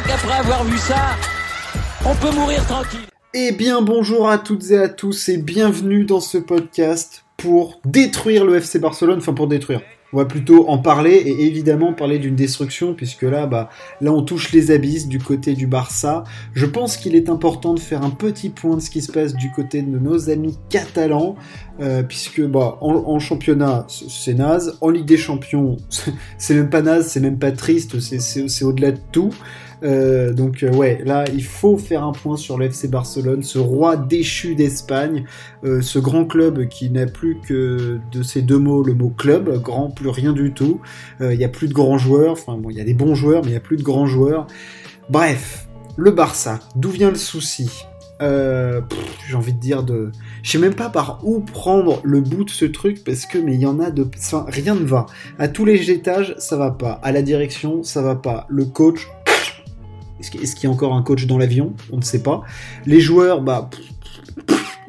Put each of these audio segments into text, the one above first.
crois qu'après avoir vu ça, on peut mourir tranquille. Eh bien bonjour à toutes et à tous et bienvenue dans ce podcast pour détruire le FC Barcelone, enfin pour détruire. On va plutôt en parler et évidemment parler d'une destruction puisque là, bah, là on touche les abysses du côté du Barça. Je pense qu'il est important de faire un petit point de ce qui se passe du côté de nos amis catalans euh, puisque bah, en, championnat c'est naze, en Ligue des Champions c'est même pas naze, c'est même pas triste, c'est au-delà de tout. Euh, donc euh, ouais, là il faut faire un point sur l'FC Barcelone, ce roi déchu d'Espagne, euh, ce grand club qui n'a plus que de ces deux mots le mot club, grand plus rien du tout. Il n'y a plus de grands joueurs, enfin bon il y a des bons joueurs mais il n'y a plus de grands joueurs. Bref, le Barça, d'où vient le souci? J'ai envie de dire de, je sais même pas par où prendre le bout de ce truc parce que mais il y en a de, rien ne va. À tous les étages ça va pas, à la direction ça va pas, le coach est-ce qu'il y a encore un coach dans l'avion? On ne sait pas. Les joueurs, bah.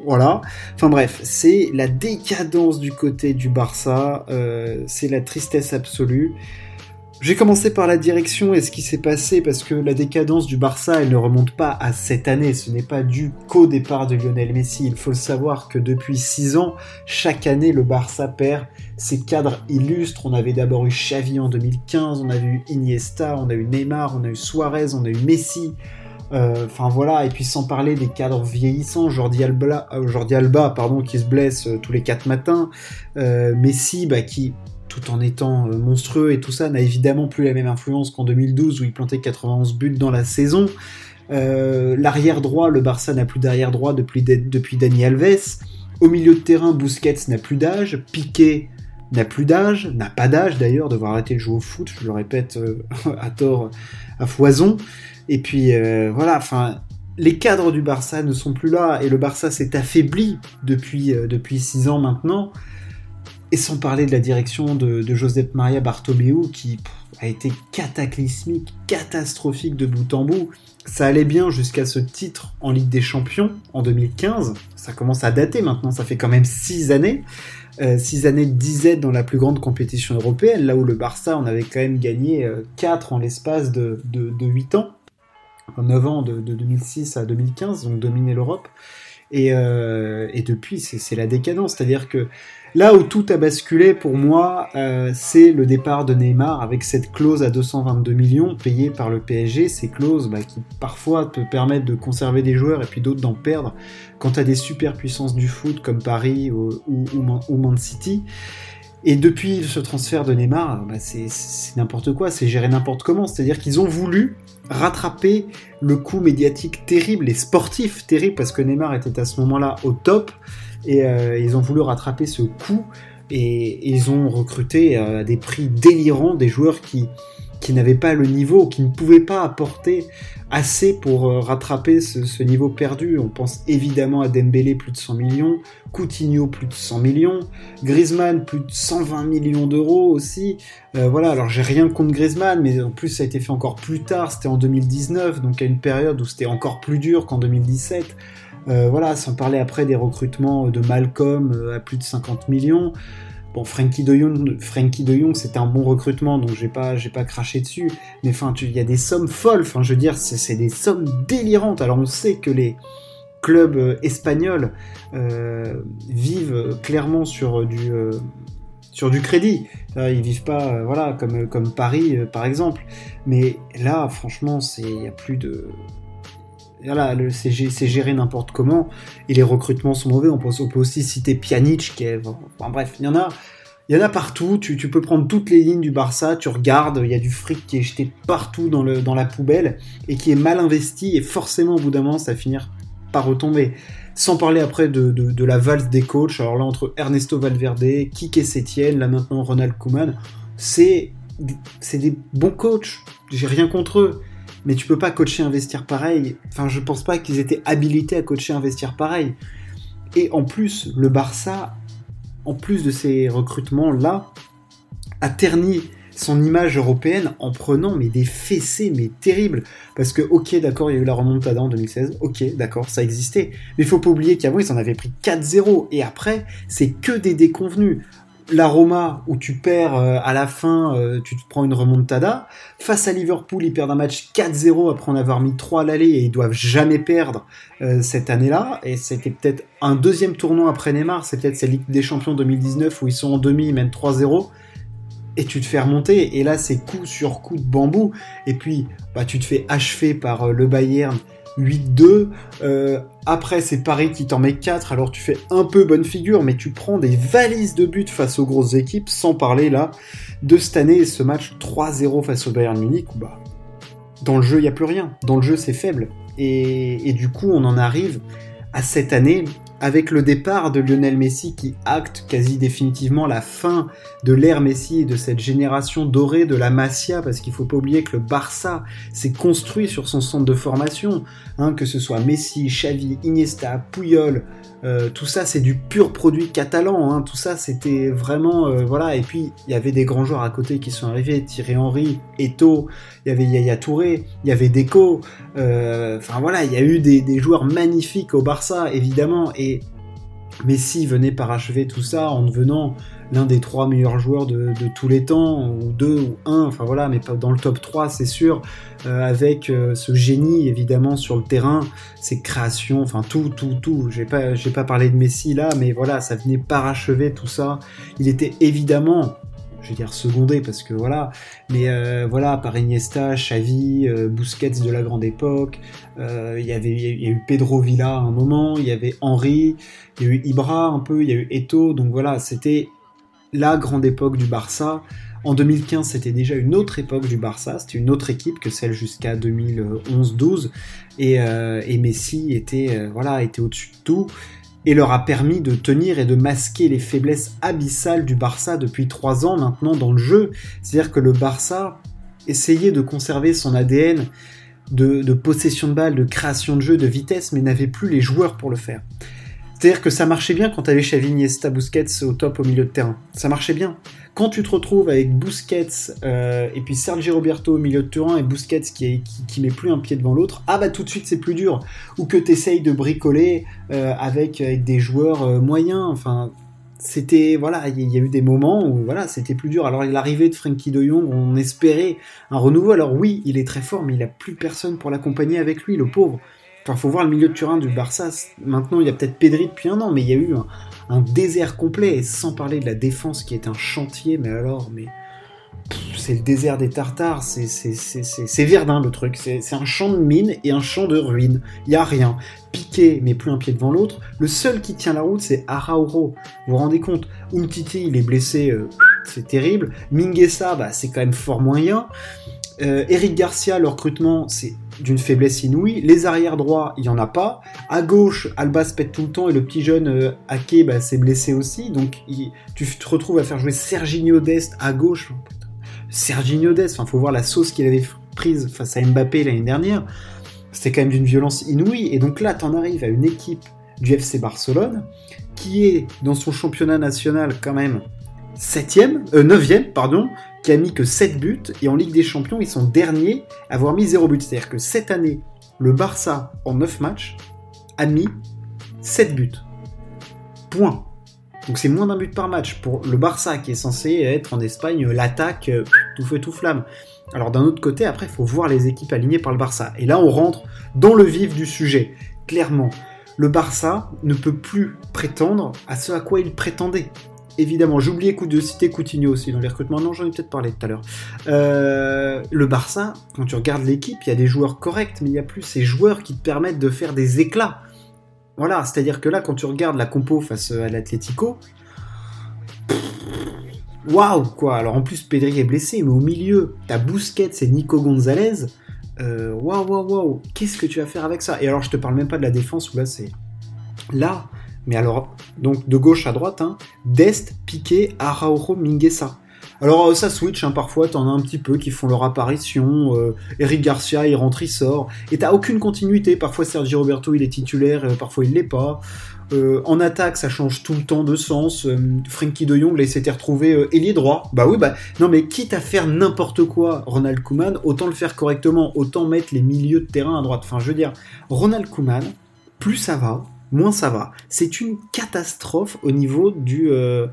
voilà. Enfin bref, c'est la décadence du côté du Barça. Euh, c'est la tristesse absolue. J'ai commencé par la direction et ce qui s'est passé parce que la décadence du Barça, elle ne remonte pas à cette année. Ce n'est pas dû qu'au départ de Lionel Messi. Il faut le savoir que depuis 6 ans, chaque année, le Barça perd ses cadres illustres. On avait d'abord eu Xavi en 2015, on a eu Iniesta, on a eu Neymar, on a eu Suarez, on a eu Messi. Euh, enfin voilà, et puis sans parler des cadres vieillissants, Jordi Alba, euh, Jordi Alba pardon, qui se blesse euh, tous les 4 matins, Messi bah, qui tout en étant euh, monstrueux et tout ça, n'a évidemment plus la même influence qu'en 2012 où il plantait 91 buts dans la saison. Euh, l'arrière droit, le Barça n'a plus d'arrière droit depuis, depuis Dani Alves. Au milieu de terrain, Busquets n'a plus d'âge. Piqué n'a plus d'âge, n'a pas d'âge d'ailleurs, devoir arrêter de jouer au foot, je le répète euh, à tort, à foison. Et puis voilà, enfin, les cadres du Barça ne sont plus là et le Barça s'est affaibli depuis depuis six ans maintenant. Et sans parler de la direction de, Josep Maria Bartomeu qui a été cataclysmique, catastrophique de bout en bout. Ça allait bien jusqu'à ce titre en Ligue des Champions en 2015. Ça commence à dater maintenant, ça fait quand même 6 années. 6 euh, années de disette dans la plus grande compétition européenne, là où le Barça en avait quand même gagné 4 euh, en l'espace de, de, 8 ans. 9 ans de, 2006 à 2015, donc dominer l'Europe. Et, euh, et depuis, c'est la décadence. C'est-à-dire que Là où tout a basculé pour moi, euh, c'est le départ de Neymar avec cette clause à 222 millions payée par le PSG. Ces clauses bah, qui parfois te permettent de conserver des joueurs et puis d'autres d'en perdre quand tu as des super puissances du foot comme Paris ou, ou, Man City. Et depuis ce transfert de Neymar, bah, c'est n'importe quoi, c'est géré n'importe comment. C'est-à-dire qu'ils ont voulu rattraper le coup médiatique terrible et sportif terrible parce que Neymar était à ce moment-là au top. Et euh, ils ont voulu rattraper ce coup et, ils ont recruté à euh, des prix délirants des joueurs qui, qui n'avaient pas le niveau, qui ne pouvaient pas apporter assez pour euh, rattraper ce, niveau perdu. On pense évidemment à Dembélé, plus de 100 millions, Coutinho, plus de 100 millions, Griezmann, plus de 120 millions d'euros aussi. voilà, alors j'ai rien contre Griezmann, mais en plus ça a été fait encore plus tard, c'était en 2019, donc à une période où c'était encore plus dur qu'en 2017. Euh, voilà, sans parler après des recrutements de Malcolm euh, à plus de 50 millions. Bon, Frankie de Jong, c'était un bon recrutement, donc j'ai pas, pas craché dessus. Mais il y a des sommes folles. Je veux dire, c'est des sommes délirantes. Alors, on sait que les clubs euh, espagnols vivent clairement sur du sur du crédit. ils vivent pas, voilà, comme comme Paris par exemple. Mais là, franchement, c'est il y a plus de voilà, c'est géré n'importe comment, et les recrutements sont mauvais. On peut, aussi citer Pjanic, qui est. Bref, il y en a. Il y en a partout, tu, peux prendre toutes les lignes du Barça, tu regardes, il y a du fric qui est jeté partout dans, le, dans la poubelle et qui est mal investi et forcément au bout d'un moment ça va finir par retomber. Sans parler après de, la valse des coachs, alors là entre Ernesto Valverde, Kike Setien, là maintenant Ronald Koeman, c'est des bons coachs, j'ai rien contre eux mais tu peux pas coacher un vestiaire pareil. Enfin, je pense pas qu'ils étaient habilités à coacher un vestiaire pareil. Et en plus, le Barça, en plus de ces recrutements-là, a terni son image européenne en prenant mais des fessées mais terribles. Parce que ok d'accord il y a eu la remontada en 2016 ok d'accord ça existait. Mais faut pas oublier qu'avant ils en avaient pris 4-0 et après c'est que des déconvenus la Roma où tu perds euh, à la fin, euh, tu te prends une remontada. Face à Liverpool, ils perdent un match 4-0 après en avoir mis 3 à l'aller et ils doivent jamais perdre euh, cette année-là. Et c'était peut-être un deuxième tournoi après Neymar, c'est peut-être cette Ligue des Champions 2019 où ils sont en demi, ils mènent 3-0 et tu te fais remonter. Et là, c'est coup sur coup de bambou. Et puis, bah, tu te fais achever par le Bayern 8-2. Euh, après, c'est Paris qui t'en met 4, alors tu fais un peu bonne figure, mais tu prends des valises de buts face aux grosses équipes, sans parler là de cette année, ce match 3-0 face au Bayern Munich, où bah, dans le jeu, il n'y a plus rien. Dans le jeu, c'est faible. Et, et, du coup, on en arrive à cette année avec le départ de Lionel Messi qui acte quasi définitivement la fin de l'ère Messi et de cette génération dorée de la Masia, parce qu'il faut pas oublier que le Barça s'est construit sur son centre de formation, hein, que ce soit Messi, Xavi, Iniesta, Puyol, euh, tout ça c'est du pur produit catalan, hein. tout ça c'était vraiment euh, voilà. Et puis il y avait des grands joueurs à côté qui sont arrivés, Thierry Henry, Eto, il y avait Yaya Touré, il y avait Deco. Euh, enfin voilà, il y a eu des, des, joueurs magnifiques au Barça évidemment. Et Messi venait parachever tout ça en devenant l'un des trois meilleurs joueurs de, tous les temps, ou deux ou un, enfin voilà, mais pas dans le top 3, c'est sûr, euh, avec euh, ce génie évidemment sur le terrain, ses créations, enfin tout, tout, tout. J'ai pas, j'ai pas parlé de Messi là, mais voilà, ça venait parachever tout ça. Il était évidemment je vais dire secondé parce que voilà, mais euh, voilà, par Iniesta, Xavi, euh, Busquets de la grande époque, il y avait eu Pedro Villa à un moment, il y avait Henry, il y a eu Ibra un peu, il y a eu Eto, donc voilà, c'était la grande époque du Barça. En 2015, c'était déjà une autre époque du Barça, c'était une autre équipe que celle jusqu'à 2011-12, et, et, Messi était voilà était au-dessus de tout et leur a permis de tenir et de masquer les faiblesses abyssales du Barça depuis trois ans maintenant dans le jeu. C'est-à-dire que le Barça essayait de conserver son ADN de, possession de balle, de création de jeu, de vitesse, mais n'avait plus les joueurs pour le faire. C'est-à-dire que ça marchait bien quand tu avais Xavi, Iniesta, Busquets au top au milieu de terrain. Ça marchait bien. Quand tu te retrouves avec Busquets euh, et puis Sergi Roberto au milieu de terrain et Busquets qui, qui, met plus un pied devant l'autre, ah bah tout de suite c'est plus dur. Ou que tu essayes de bricoler euh, avec, des joueurs euh, moyens. Enfin, c'était voilà, il y, a eu des moments où voilà, c'était plus dur. Alors l'arrivée de Frankie De Jong, on espérait un renouveau. Alors oui, il est très fort, mais il a plus personne pour l'accompagner avec lui, le pauvre. Enfin, faut voir le milieu de terrain du Barça. Maintenant, il y a peut-être Pedri depuis un an, mais il y a eu un, désert complet, et sans parler de la défense qui est un chantier, mais alors, mais c'est le désert des Tartares, c'est Verdun le truc, c'est un champ de mine et un champ de ruines, il y a rien. Piqué, mais plus un pied devant l'autre, le seul qui tient la route c'est Arauro, vous vous rendez compte? Umtiti il est blessé, euh, c'est terrible, Minguesa bah, c'est quand même fort moyen, euh, Eric Garcia, le recrutement, c'est d'une faiblesse inouïe. Les arrières droits, il n'y en a pas. À gauche, Alba se pète tout le temps et le petit jeune euh, bah, s'est blessé aussi. Donc tu te retrouves à faire jouer Serginho Dest à gauche. Serginho Dest, il faut voir la sauce qu'il avait prise face à Mbappé l'année dernière. C'était quand même d'une violence inouïe. Et donc là, tu en arrives à une équipe du FC Barcelone qui est dans son championnat national quand même 7ème, euh, 9ème, pardon, qui a mis que 7 buts, et en Ligue des Champions, ils sont derniers à avoir mis 0 but. C'est-à-dire que cette année, le Barça, en 9 matchs, a mis 7 buts. Point. Donc c'est moins d'un but par match pour le Barça qui est censé être en Espagne l'attaque euh, tout feu tout flamme. Alors d'un autre côté, après, il faut voir les équipes alignées par le Barça. Et là, on rentre dans le vif du sujet. Clairement, le Barça ne peut plus prétendre à ce à quoi il prétendait évidemment, oublié de citer Coutinho aussi dans les recrutements. Non, j'en ai peut-être parlé tout à l'heure. Euh, le Barça, quand tu regardes l'équipe, il y a des joueurs corrects, mais il n'y a plus ces joueurs qui te permettent de faire des éclats. Voilà, c'est-à-dire que là, quand tu regardes la compo face à l'Atlético, waouh, quoi. Alors en plus, Pedri est blessé, mais au milieu, t'as Busquets et Nico Gonzalez. Euh, waouh, waouh, waouh, qu'est-ce que tu vas faire avec ça? Et alors, je te parle même pas de la défense où là, c'est. Là, mais alors, donc de gauche à droite, hein, Dest, Piqué, Araujo, Minguesa. Alors euh, ça switch, hein, parfois t'en as un petit peu qui font leur apparition, euh, Eric Garcia il rentre, il sort, et t'as aucune continuité, parfois Sergio Roberto il est titulaire, euh, parfois il l'est pas. en attaque ça change tout le temps de sens, Frankie de Jong là il s'était retrouvé ailier droit, bah oui bah non mais quitte à faire n'importe quoi Ronald Koeman, autant le faire correctement, autant mettre les milieux de terrain à droite, enfin je veux dire, Ronald Koeman, plus ça va, moins ça va. C'est une catastrophe au niveau du, euh,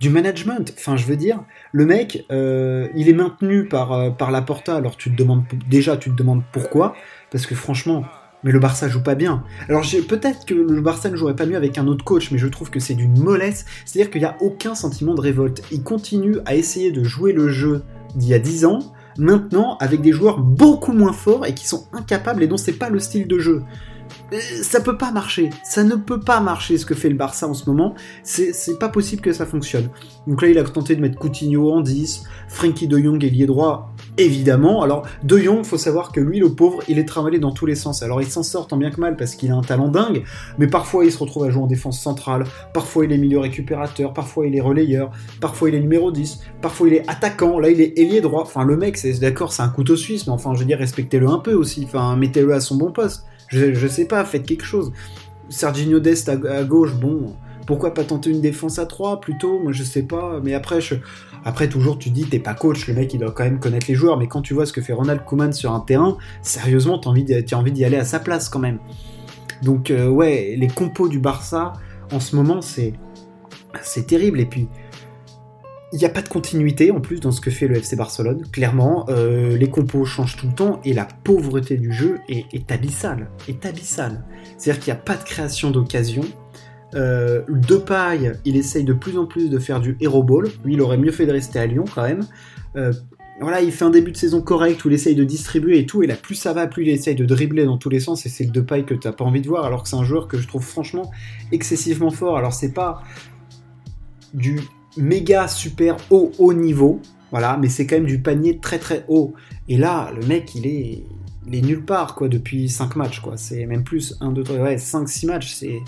du management. Enfin, je veux dire, le mec, euh, il est maintenu par, euh, par la Porta. Alors, tu te demandes déjà, tu te demandes pourquoi. Parce que franchement, mais le Barça joue pas bien. Alors peut-être que le Barça ne jouerait pas mieux avec un autre coach, mais je trouve que c'est d'une mollesse. C'est-à-dire qu'il n'y a aucun sentiment de révolte. Il continue à essayer de jouer le jeu d'il y a 10 ans, maintenant avec des joueurs beaucoup moins forts et qui sont incapables et dont c'est pas le style de jeu. Euh, ça peut pas marcher. Ça ne peut pas marcher ce que fait le Barça en ce moment. C'est pas possible que ça fonctionne. Donc là, il a tenté de mettre Coutinho en 10, Frankie de Jong ailier droit, évidemment. Alors, de Jong, faut savoir que lui, le pauvre, il est travaillé dans tous les sens. Alors, il s'en sort tant bien que mal parce qu'il a un talent dingue, mais parfois il se retrouve à jouer en défense centrale, parfois il est milieu récupérateur, parfois il est relayeur, parfois il est numéro 10, parfois il est attaquant, là il est ailier droit. Enfin, le mec, c'est d'accord, c'est un couteau suisse, mais enfin, je veux dire, respectez-le un peu aussi. Enfin, mettez-le à son bon poste. Je, sais pas, faites quelque chose. Serginho Dest à, gauche, bon, pourquoi pas tenter une défense à 3 plutôt? Moi je sais pas, mais après, après toujours tu dis t'es pas coach, le mec il doit quand même connaître les joueurs, mais quand tu vois ce que fait Ronald Koeman sur un terrain, sérieusement t'as envie, as envie d'y aller à sa place quand même. Donc euh, ouais, les compos du Barça en ce moment c'est c'est terrible et puis il n'y a pas de continuité en plus dans ce que fait le FC Barcelone. Clairement, euh, les compos changent tout le temps et la pauvreté du jeu est, abyssale. Est. C'est-à-dire qu'il n'y a pas de création d'occasion. Euh, Depay, il essaye de plus en plus de faire du hero ball. Lui, il aurait mieux fait de rester à Lyon quand même. Euh, voilà, il fait un début de saison correct où il essaye de distribuer et tout, et là plus ça va, plus il essaye de dribbler dans tous les sens, et c'est le Depay que t'as pas envie de voir, alors que c'est un joueur que je trouve franchement excessivement fort. Alors c'est pas du méga super haut haut niveau, voilà, mais c'est quand même du panier très très haut. Et là, le mec, il est, il nulle part, quoi, depuis 5 matchs, quoi. C'est même plus 1, 2, 3, ouais, 5, 6 matchs, c'est,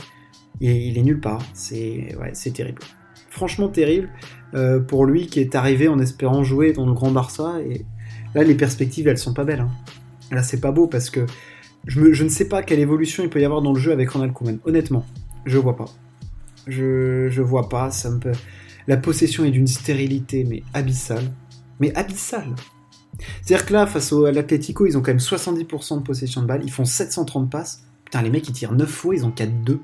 il, est nulle part. C'est, ouais, c'est terrible. Franchement terrible euh, pour lui qui est arrivé en espérant jouer dans le Grand Barça. Et là, les perspectives, elles sont pas belles. Hein. Là, c'est pas beau parce que je, je, ne sais pas quelle évolution il peut y avoir dans le jeu avec Ronald Koeman. Honnêtement, je vois pas. Je, je vois pas. Ça me peut la possession est d'une stérilité, mais abyssale. Mais abyssale C'est-à-dire que là, face au, à l'Atletico, ils ont quand même 70% de possession de balle, ils font 730 passes. Putain, les mecs, ils tirent 9 fois, ils ont 4-2.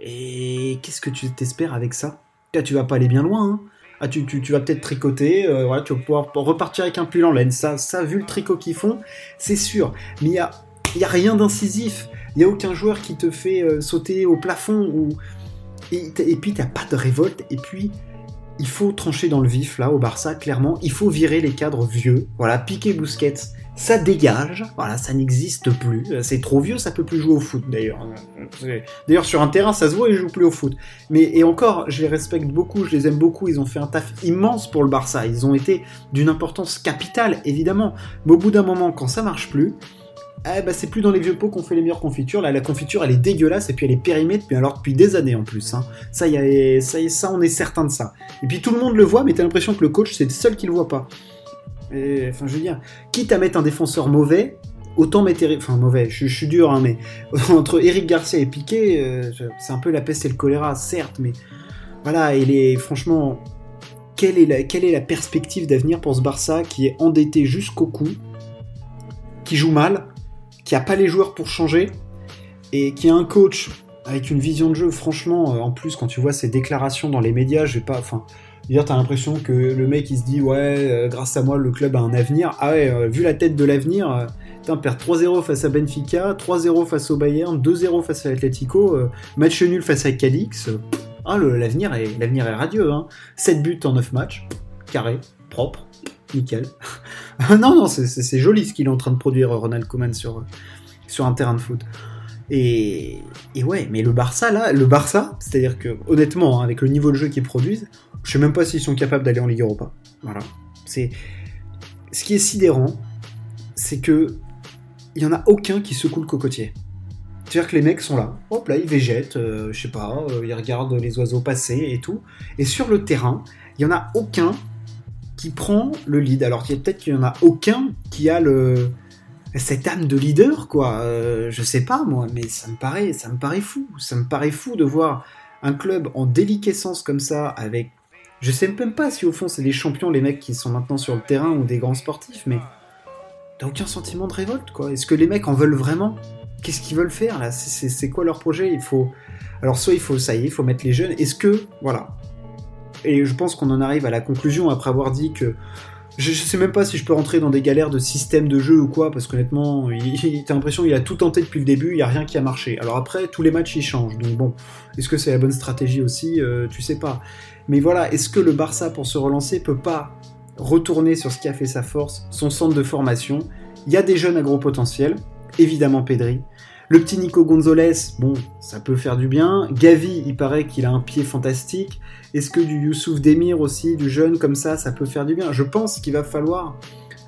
Et qu'est-ce que tu t'espères avec ça? Là, tu vas pas aller bien loin, hein. ah, tu, vas peut-être tricoter, euh, tu vas pouvoir repartir avec un pull en laine. Ça, ça vu le tricot qu'ils font, c'est sûr. Mais il n'y a, y a rien d'incisif. Il n'y a aucun joueur qui te fait euh, sauter au plafond ou, et, et puis t'as pas de révolte, et puis il faut trancher dans le vif là au Barça, clairement, il faut virer les cadres vieux. Voilà, Piqué Busquets, ça dégage, voilà, ça n'existe plus. C'est trop vieux, ça peut plus jouer au foot d'ailleurs. D'ailleurs sur un terrain, ça se voit, ils jouent plus au foot. Mais et encore, je les respecte beaucoup, je les aime beaucoup, ils ont fait un taf immense pour le Barça, ils ont été d'une importance capitale évidemment. Mais au bout d'un moment, quand ça marche plus, eh ben, c'est plus dans les vieux pots qu'on fait les meilleures confitures. Là, la confiture, elle est dégueulasse et puis elle est périmée depuis alors depuis des années en plus. Hein. Ça, ça, on est certain de ça. Et puis tout le monde le voit, mais t'as l'impression que le coach, c'est le seul qui le voit pas. Enfin, je veux dire, quitte à mettre un défenseur mauvais, autant mettre enfin mauvais, je, suis dur, hein, mais entre Eric Garcia et Piqué, euh, c'est un peu la peste et le choléra, certes, mais voilà, il est franchement, quelle est la, quelle est la perspective d'avenir pour ce Barça qui est endetté jusqu'au cou, qui joue mal, qui a pas les joueurs pour changer et qui a un coach avec une vision de jeu, franchement, euh, en plus, quand tu vois ses déclarations dans les médias, je vais pas. Enfin, t'as l'impression que le mec il se dit, ouais, euh, grâce à moi, le club a un avenir. Ah ouais, euh, vu la tête de l'avenir, putain, perd 3-0 face à Benfica, 3-0 face au Bayern, 2-0 face à l'Atletico, match nul face à Cadix. ah, l'avenir est, radieux, hein. 7 buts en 9 matchs, carré, propre nickel. non, non, c'est joli ce qu'il est en train de produire Ronald Koeman sur, sur un terrain de foot. Et, et, ouais, mais le Barça, là, le Barça, c'est-à-dire que, honnêtement, hein, avec le niveau de jeu qu'ils produisent, je sais même pas s'ils sont capables d'aller en Ligue Europa. Voilà. C'est. Ce qui est sidérant, c'est que. Il y en a aucun qui secoue le cocotier. C'est-à-dire que les mecs sont là, hop là, ils végètent, euh, je sais pas, euh, ils regardent les oiseaux passer et tout. Et sur le terrain, il y en a aucun prend le lead. Alors peut-être qu'il n'y en a aucun qui a le cette âme de leader, quoi. Euh, je sais pas moi, mais ça me paraît, ça me paraît fou. Ça me paraît fou de voir un club en déliquescence comme ça, avec, je sais même pas si au fond c'est des champions les mecs qui sont maintenant sur le terrain ou des grands sportifs, mais t'as aucun sentiment de révolte, quoi. Est-ce que les mecs en veulent vraiment? Qu'est-ce qu'ils veulent faire là? C'est quoi leur projet? Il faut, alors soit il faut, ça y est, il faut mettre les jeunes. Est-ce que, voilà, et je pense qu'on en arrive à la conclusion après avoir dit que je, sais même pas si je peux rentrer dans des galères de système de jeu ou quoi, parce qu'honnêtement, t'as l'impression qu'il a tout tenté depuis le début, il y a rien qui a marché. Alors après, tous les matchs ils changent, donc bon, est-ce que c'est la bonne stratégie aussi? Euh, Tu sais pas. Mais voilà, est-ce que le Barça pour se relancer peut pas retourner sur ce qui a fait sa force, son centre de formation? Il y a des jeunes à gros potentiel, évidemment Pedri, le petit Nico Gonzalez, bon, ça peut faire du bien. Gavi, il paraît qu'il a un pied fantastique. Est-ce que du Youssouf Demir aussi, du jeune comme ça, ça peut faire du bien? Je pense qu'il va falloir.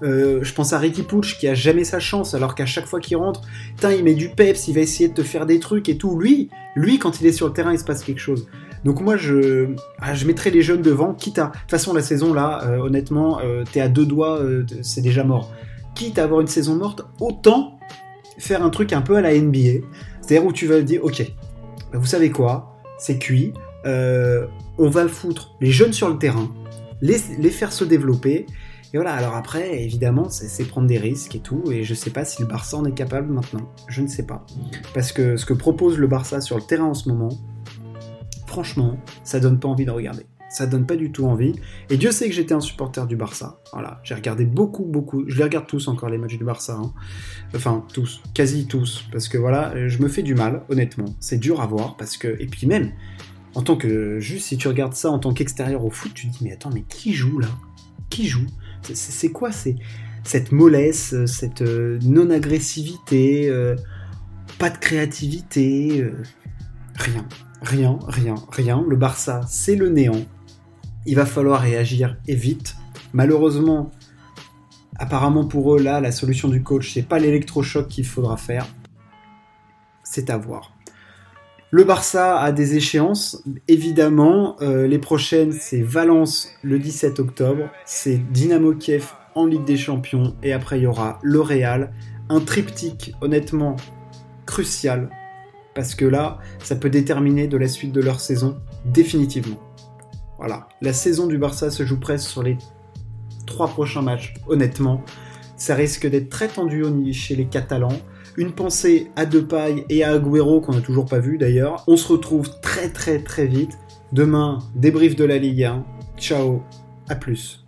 Euh, je pense à Ricky Pouch qui a jamais sa chance, alors qu'à chaque fois qu'il rentre, il met du peps, il va essayer de te faire des trucs et tout. Lui, lui, quand il est sur le terrain, il se passe quelque chose. Donc moi, je, ah, je mettrais les jeunes devant, quitte à... De toute façon, la saison, là, euh, honnêtement, euh, t'es à deux doigts, c'est déjà mort. Quitte à avoir une saison morte, autant faire un truc un peu à la NBA, c'est-à-dire où tu vas dire, ok, bah, vous savez quoi, c'est cuit, euh, on va foutre les jeunes sur le terrain, les, les faire se développer, et voilà, alors après, évidemment, c'est prendre des risques et tout, et je sais pas si le Barça en est capable maintenant, je ne sais pas. Parce que ce que propose le Barça sur le terrain en ce moment, franchement, ça donne pas envie de regarder ça donne pas du tout envie. Et Dieu sait que j'étais un supporter du Barça. Voilà, j'ai regardé beaucoup, beaucoup. Je les regarde tous encore les matchs du Barça. Hein. Enfin, tous, quasi tous, parce que voilà, je me fais du mal, honnêtement. C'est dur à voir parce que et puis même en tant que juste si tu regardes ça en tant qu'extérieur au foot, tu te dis mais attends, mais qui joue là? Qui joue? C'est quoi c'est cette mollesse, cette euh, non-agressivité, euh, pas de créativité, euh, rien. Rien, rien, rien. Le Barça, c'est le néant il va falloir réagir et vite. Malheureusement, apparemment pour eux, là, la solution du coach, c'est pas l'électrochoc qu'il faudra faire. C'est à voir. Le Barça a des échéances, évidemment. Euh, les prochaines, c'est Valence le 17 octobre, c'est Dynamo Kiev en Ligue des Champions, et après il y aura le Real. Un triptyque, honnêtement, crucial, parce que là, ça peut déterminer de la suite de leur saison, définitivement. Voilà, la saison du Barça se joue presque sur les trois prochains matchs, honnêtement. Ça risque d'être très tendu chez les Catalans. Une pensée à Depay et à Agüero qu'on n'a toujours pas vu d'ailleurs. On se retrouve très très très vite. Demain, débrief de la Ligue 1. Ciao, à plus.